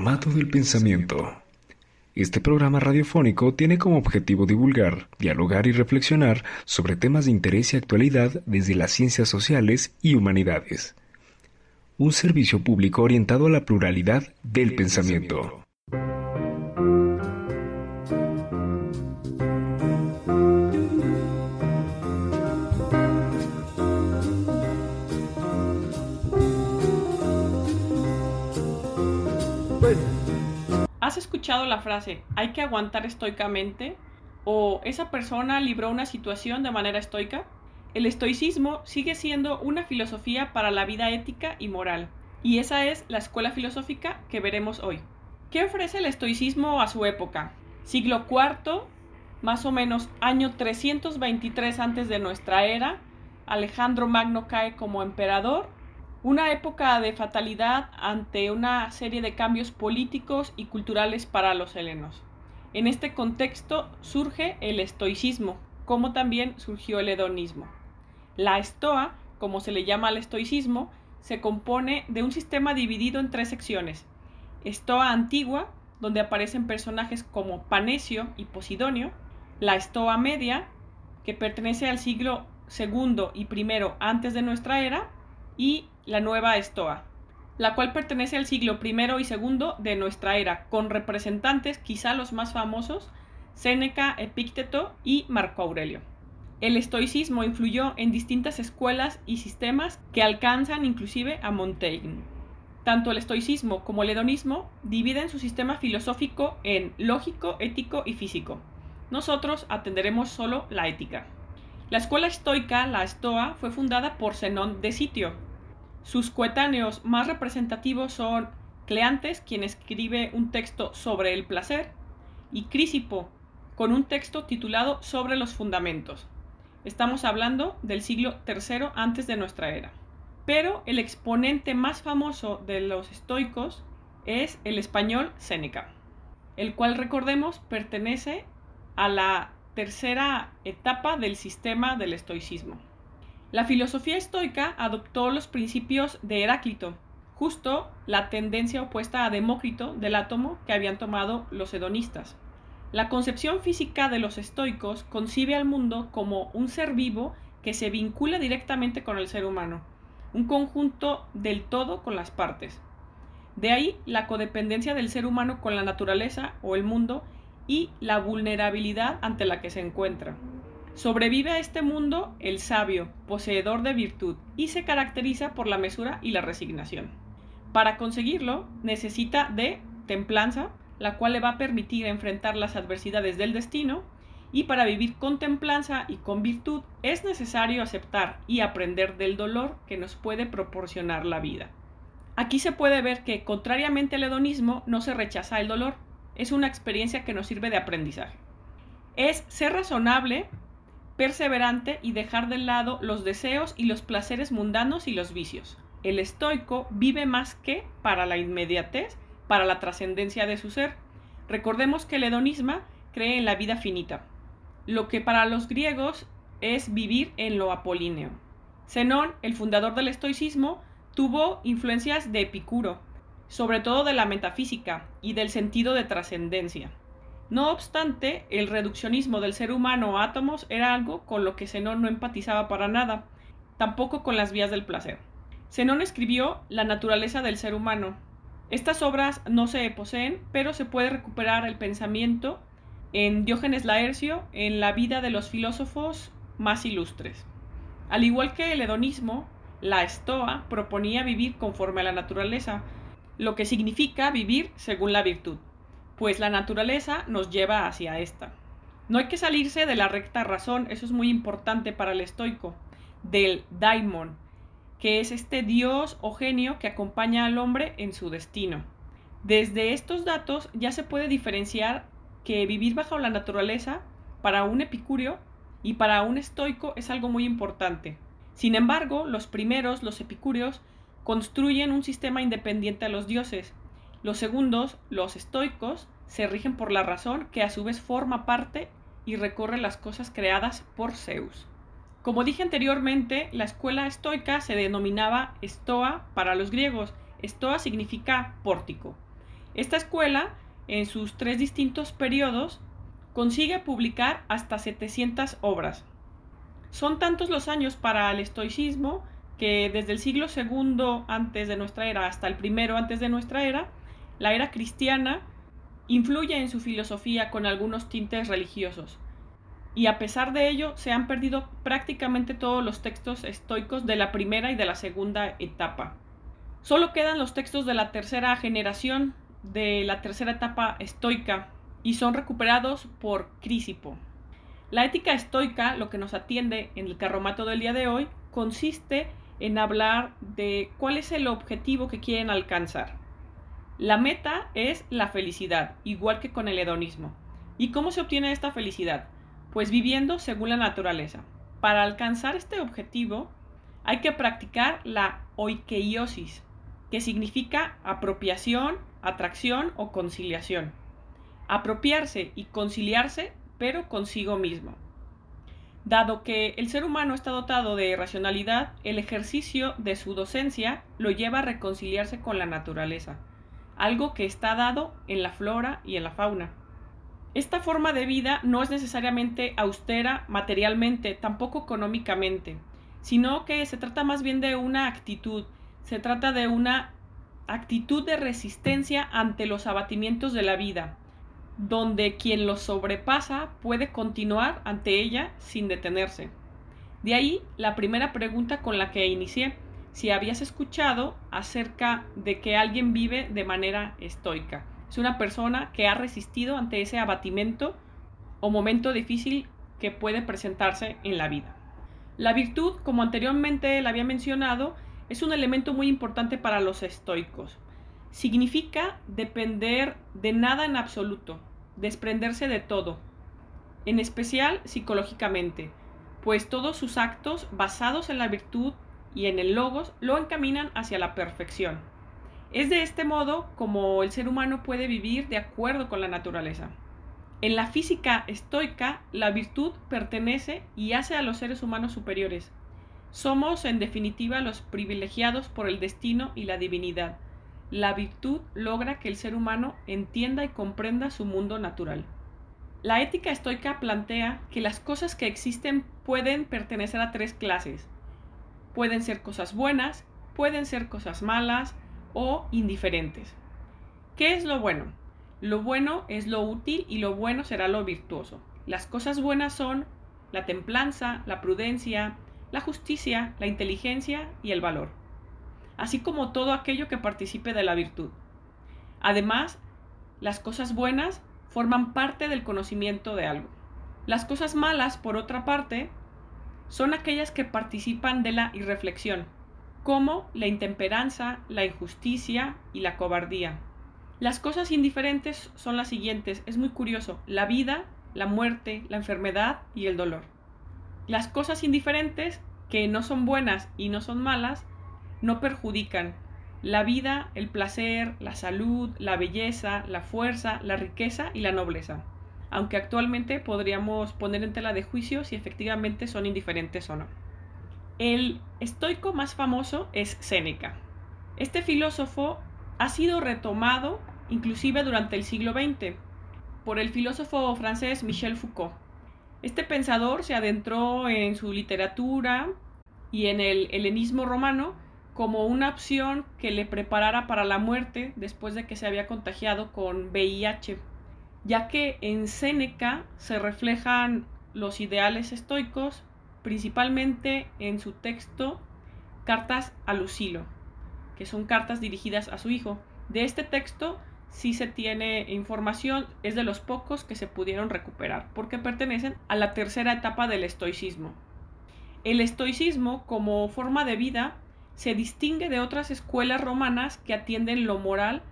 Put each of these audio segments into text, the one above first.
Arromato del Pensamiento. Este programa radiofónico tiene como objetivo divulgar, dialogar y reflexionar sobre temas de interés y actualidad desde las ciencias sociales y humanidades. Un servicio público orientado a la pluralidad del pensamiento. Escuchado la frase hay que aguantar estoicamente? ¿O esa persona libró una situación de manera estoica? El estoicismo sigue siendo una filosofía para la vida ética y moral, y esa es la escuela filosófica que veremos hoy. ¿Qué ofrece el estoicismo a su época? Siglo IV, más o menos año 323 antes de nuestra era, Alejandro Magno cae como emperador una época de fatalidad ante una serie de cambios políticos y culturales para los helenos. En este contexto surge el estoicismo, como también surgió el hedonismo. La estoa, como se le llama al estoicismo, se compone de un sistema dividido en tres secciones. Estoa antigua, donde aparecen personajes como Panecio y Posidonio, la estoa media, que pertenece al siglo II y I antes de nuestra era, y la nueva Estoa, la cual pertenece al siglo I y II de nuestra era, con representantes quizá los más famosos, Séneca, Epícteto y Marco Aurelio. El estoicismo influyó en distintas escuelas y sistemas que alcanzan inclusive a Montaigne. Tanto el estoicismo como el hedonismo dividen su sistema filosófico en lógico, ético y físico. Nosotros atenderemos solo la ética. La escuela estoica, la Estoa, fue fundada por Zenón de Sitio, sus coetáneos más representativos son Cleantes, quien escribe un texto sobre el placer, y Crisipo, con un texto titulado Sobre los fundamentos. Estamos hablando del siglo III antes de nuestra era. Pero el exponente más famoso de los estoicos es el español Séneca, el cual recordemos pertenece a la tercera etapa del sistema del estoicismo. La filosofía estoica adoptó los principios de Heráclito, justo la tendencia opuesta a Demócrito del átomo que habían tomado los hedonistas. La concepción física de los estoicos concibe al mundo como un ser vivo que se vincula directamente con el ser humano, un conjunto del todo con las partes. De ahí la codependencia del ser humano con la naturaleza o el mundo y la vulnerabilidad ante la que se encuentra. Sobrevive a este mundo el sabio, poseedor de virtud, y se caracteriza por la mesura y la resignación. Para conseguirlo, necesita de templanza, la cual le va a permitir enfrentar las adversidades del destino, y para vivir con templanza y con virtud es necesario aceptar y aprender del dolor que nos puede proporcionar la vida. Aquí se puede ver que, contrariamente al hedonismo, no se rechaza el dolor, es una experiencia que nos sirve de aprendizaje. Es ser razonable perseverante y dejar de lado los deseos y los placeres mundanos y los vicios. El estoico vive más que para la inmediatez, para la trascendencia de su ser. Recordemos que el hedonismo cree en la vida finita, lo que para los griegos es vivir en lo apolíneo. Zenón, el fundador del estoicismo, tuvo influencias de Epicuro, sobre todo de la metafísica y del sentido de trascendencia. No obstante, el reduccionismo del ser humano a átomos era algo con lo que Zenón no empatizaba para nada, tampoco con las vías del placer. Zenón escribió La naturaleza del ser humano. Estas obras no se poseen, pero se puede recuperar el pensamiento en Diógenes Laercio en la vida de los filósofos más ilustres. Al igual que el hedonismo, la estoa proponía vivir conforme a la naturaleza, lo que significa vivir según la virtud pues la naturaleza nos lleva hacia esta. No hay que salirse de la recta razón, eso es muy importante para el estoico, del daimon, que es este dios o genio que acompaña al hombre en su destino. Desde estos datos ya se puede diferenciar que vivir bajo la naturaleza para un epicúreo y para un estoico es algo muy importante. Sin embargo, los primeros, los epicúreos, construyen un sistema independiente a los dioses. Los segundos, los estoicos, se rigen por la razón que a su vez forma parte y recorre las cosas creadas por Zeus. Como dije anteriormente, la escuela estoica se denominaba estoa para los griegos. Estoa significa pórtico. Esta escuela, en sus tres distintos periodos, consigue publicar hasta 700 obras. Son tantos los años para el estoicismo que desde el siglo II antes de nuestra era hasta el primero antes de nuestra era, la era cristiana influye en su filosofía con algunos tintes religiosos. Y a pesar de ello, se han perdido prácticamente todos los textos estoicos de la primera y de la segunda etapa. Solo quedan los textos de la tercera generación de la tercera etapa estoica y son recuperados por Crisipo. La ética estoica, lo que nos atiende en el carromato del día de hoy, consiste en hablar de cuál es el objetivo que quieren alcanzar. La meta es la felicidad, igual que con el hedonismo. ¿Y cómo se obtiene esta felicidad? Pues viviendo según la naturaleza. Para alcanzar este objetivo hay que practicar la oikeiosis, que significa apropiación, atracción o conciliación. Apropiarse y conciliarse, pero consigo mismo. Dado que el ser humano está dotado de racionalidad, el ejercicio de su docencia lo lleva a reconciliarse con la naturaleza, algo que está dado en la flora y en la fauna. Esta forma de vida no es necesariamente austera materialmente, tampoco económicamente, sino que se trata más bien de una actitud, se trata de una actitud de resistencia ante los abatimientos de la vida, donde quien los sobrepasa puede continuar ante ella sin detenerse. De ahí la primera pregunta con la que inicié, si habías escuchado acerca de que alguien vive de manera estoica. Es una persona que ha resistido ante ese abatimiento o momento difícil que puede presentarse en la vida. La virtud, como anteriormente la había mencionado, es un elemento muy importante para los estoicos. Significa depender de nada en absoluto, desprenderse de todo, en especial psicológicamente, pues todos sus actos basados en la virtud y en el logos lo encaminan hacia la perfección. Es de este modo como el ser humano puede vivir de acuerdo con la naturaleza. En la física estoica, la virtud pertenece y hace a los seres humanos superiores, somos, en definitiva, los privilegiados por el destino y la divinidad. La virtud logra que el ser humano entienda y comprenda su mundo natural. La ética estoica plantea que las cosas que existen pueden pertenecer a tres clases. Pueden ser cosas buenas, pueden ser cosas malas o indiferentes. ¿Qué es lo bueno? Lo bueno es lo útil y lo bueno será lo virtuoso. Las cosas buenas son la templanza, la prudencia, la justicia, la inteligencia y el valor, así como todo aquello que participe de la virtud. Además, las cosas buenas forman parte del conocimiento de algo. Las cosas malas, por otra parte, son aquellas que participan de la irreflexión, como la intemperanza, la injusticia y la cobardía. Las cosas indiferentes son las siguientes, es muy curioso, la vida, la muerte, la enfermedad y el dolor. Las cosas indiferentes, que no son buenas y no son malas, no perjudican la vida, el placer, la salud, la belleza, la fuerza, la riqueza y la nobleza, aunque actualmente podríamos poner en tela de juicio si efectivamente son indiferentes o no. El estoico más famoso es Séneca. Este filósofo ha sido retomado inclusive durante el siglo XX por el filósofo francés Michel Foucault. Este pensador se adentró en su literatura y en el helenismo romano como una opción que le preparara para la muerte después de que se había contagiado con VIH, ya que en Séneca se reflejan los ideales estoicos, principalmente en su texto Cartas a Lucilo, que son cartas dirigidas a su hijo. De este texto si se tiene información, es de los pocos que se pudieron recuperar, porque pertenecen a la tercera etapa del estoicismo. El estoicismo, como forma de vida, se distingue de otras escuelas romanas que atienden lo moral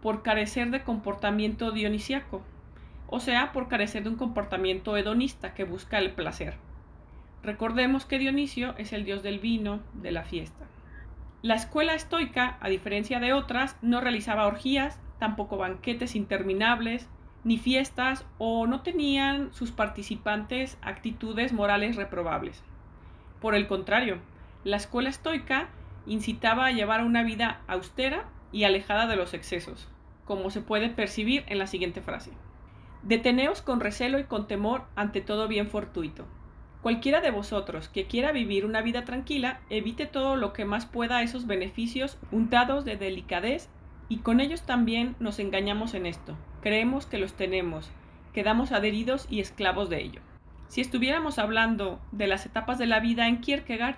por carecer de comportamiento dionisiaco, o sea, por carecer de un comportamiento hedonista que busca el placer. Recordemos que Dionisio es el dios del vino, de la fiesta. La escuela estoica, a diferencia de otras, no realizaba orgías, tampoco banquetes interminables, ni fiestas o no tenían sus participantes actitudes morales reprobables. Por el contrario, la escuela estoica incitaba a llevar una vida austera y alejada de los excesos, como se puede percibir en la siguiente frase. Deteneos con recelo y con temor ante todo bien fortuito. Cualquiera de vosotros que quiera vivir una vida tranquila, evite todo lo que más pueda esos beneficios untados de delicadez y con ellos también nos engañamos en esto. Creemos que los tenemos, quedamos adheridos y esclavos de ello. Si estuviéramos hablando de las etapas de la vida en Kierkegaard,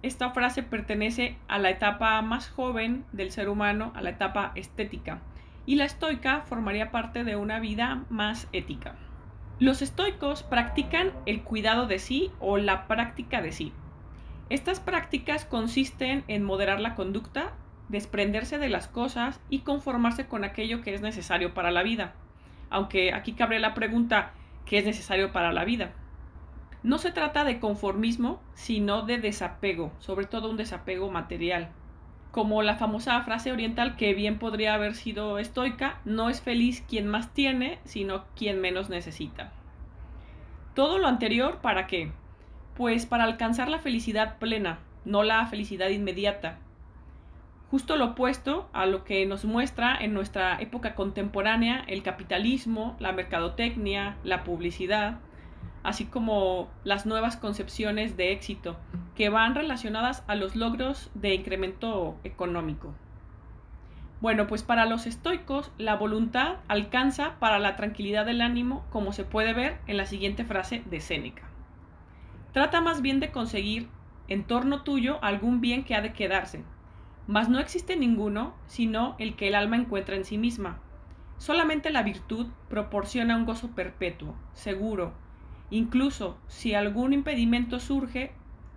esta frase pertenece a la etapa más joven del ser humano, a la etapa estética, y la estoica formaría parte de una vida más ética. Los estoicos practican el cuidado de sí o la práctica de sí. Estas prácticas consisten en moderar la conducta, desprenderse de las cosas y conformarse con aquello que es necesario para la vida. Aunque aquí cabe la pregunta, ¿qué es necesario para la vida? No se trata de conformismo, sino de desapego, sobre todo un desapego material como la famosa frase oriental que bien podría haber sido estoica, no es feliz quien más tiene, sino quien menos necesita. Todo lo anterior, ¿para qué? Pues para alcanzar la felicidad plena, no la felicidad inmediata. Justo lo opuesto a lo que nos muestra en nuestra época contemporánea el capitalismo, la mercadotecnia, la publicidad, así como las nuevas concepciones de éxito, que van relacionadas a los logros de incremento económico. Bueno, pues para los estoicos la voluntad alcanza para la tranquilidad del ánimo, como se puede ver en la siguiente frase de Séneca. Trata más bien de conseguir en torno tuyo algún bien que ha de quedarse, mas no existe ninguno sino el que el alma encuentra en sí misma. Solamente la virtud proporciona un gozo perpetuo, seguro, Incluso si algún impedimento surge,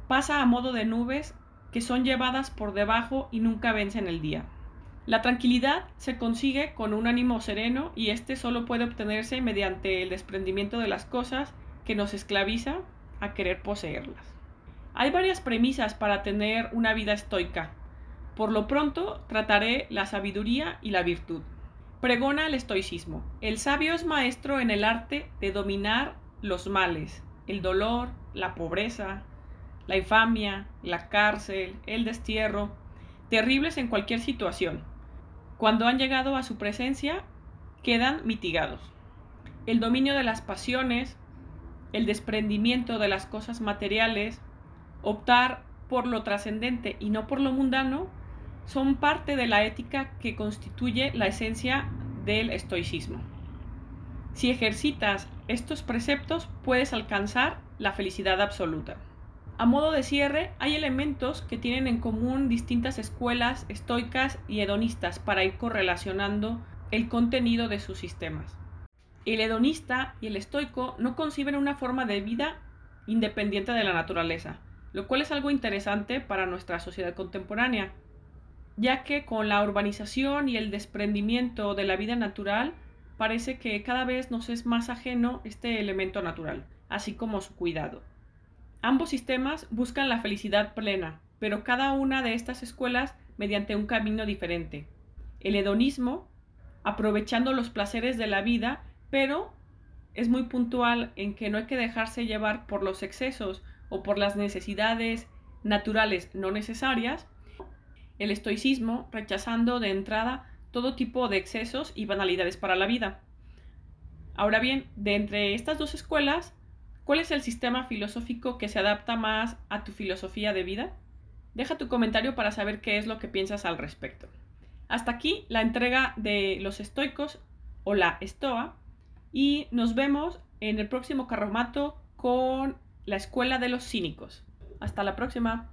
pasa a modo de nubes que son llevadas por debajo y nunca vencen el día. La tranquilidad se consigue con un ánimo sereno y este solo puede obtenerse mediante el desprendimiento de las cosas que nos esclaviza a querer poseerlas. Hay varias premisas para tener una vida estoica. Por lo pronto trataré la sabiduría y la virtud. Pregona el estoicismo. El sabio es maestro en el arte de dominar los males, el dolor, la pobreza, la infamia, la cárcel, el destierro, terribles en cualquier situación. Cuando han llegado a su presencia, quedan mitigados. El dominio de las pasiones, el desprendimiento de las cosas materiales, optar por lo trascendente y no por lo mundano, son parte de la ética que constituye la esencia del estoicismo. Si ejercitas estos preceptos puedes alcanzar la felicidad absoluta. A modo de cierre, hay elementos que tienen en común distintas escuelas estoicas y hedonistas para ir correlacionando el contenido de sus sistemas. El hedonista y el estoico no conciben una forma de vida independiente de la naturaleza, lo cual es algo interesante para nuestra sociedad contemporánea, ya que con la urbanización y el desprendimiento de la vida natural parece que cada vez nos es más ajeno este elemento natural, así como su cuidado. Ambos sistemas buscan la felicidad plena, pero cada una de estas escuelas mediante un camino diferente. El hedonismo, aprovechando los placeres de la vida, pero es muy puntual en que no hay que dejarse llevar por los excesos o por las necesidades naturales no necesarias. El estoicismo, rechazando de entrada todo tipo de excesos y banalidades para la vida. Ahora bien, de entre estas dos escuelas, ¿cuál es el sistema filosófico que se adapta más a tu filosofía de vida? Deja tu comentario para saber qué es lo que piensas al respecto. Hasta aquí la entrega de los estoicos o la estoa y nos vemos en el próximo carromato con la escuela de los cínicos. Hasta la próxima.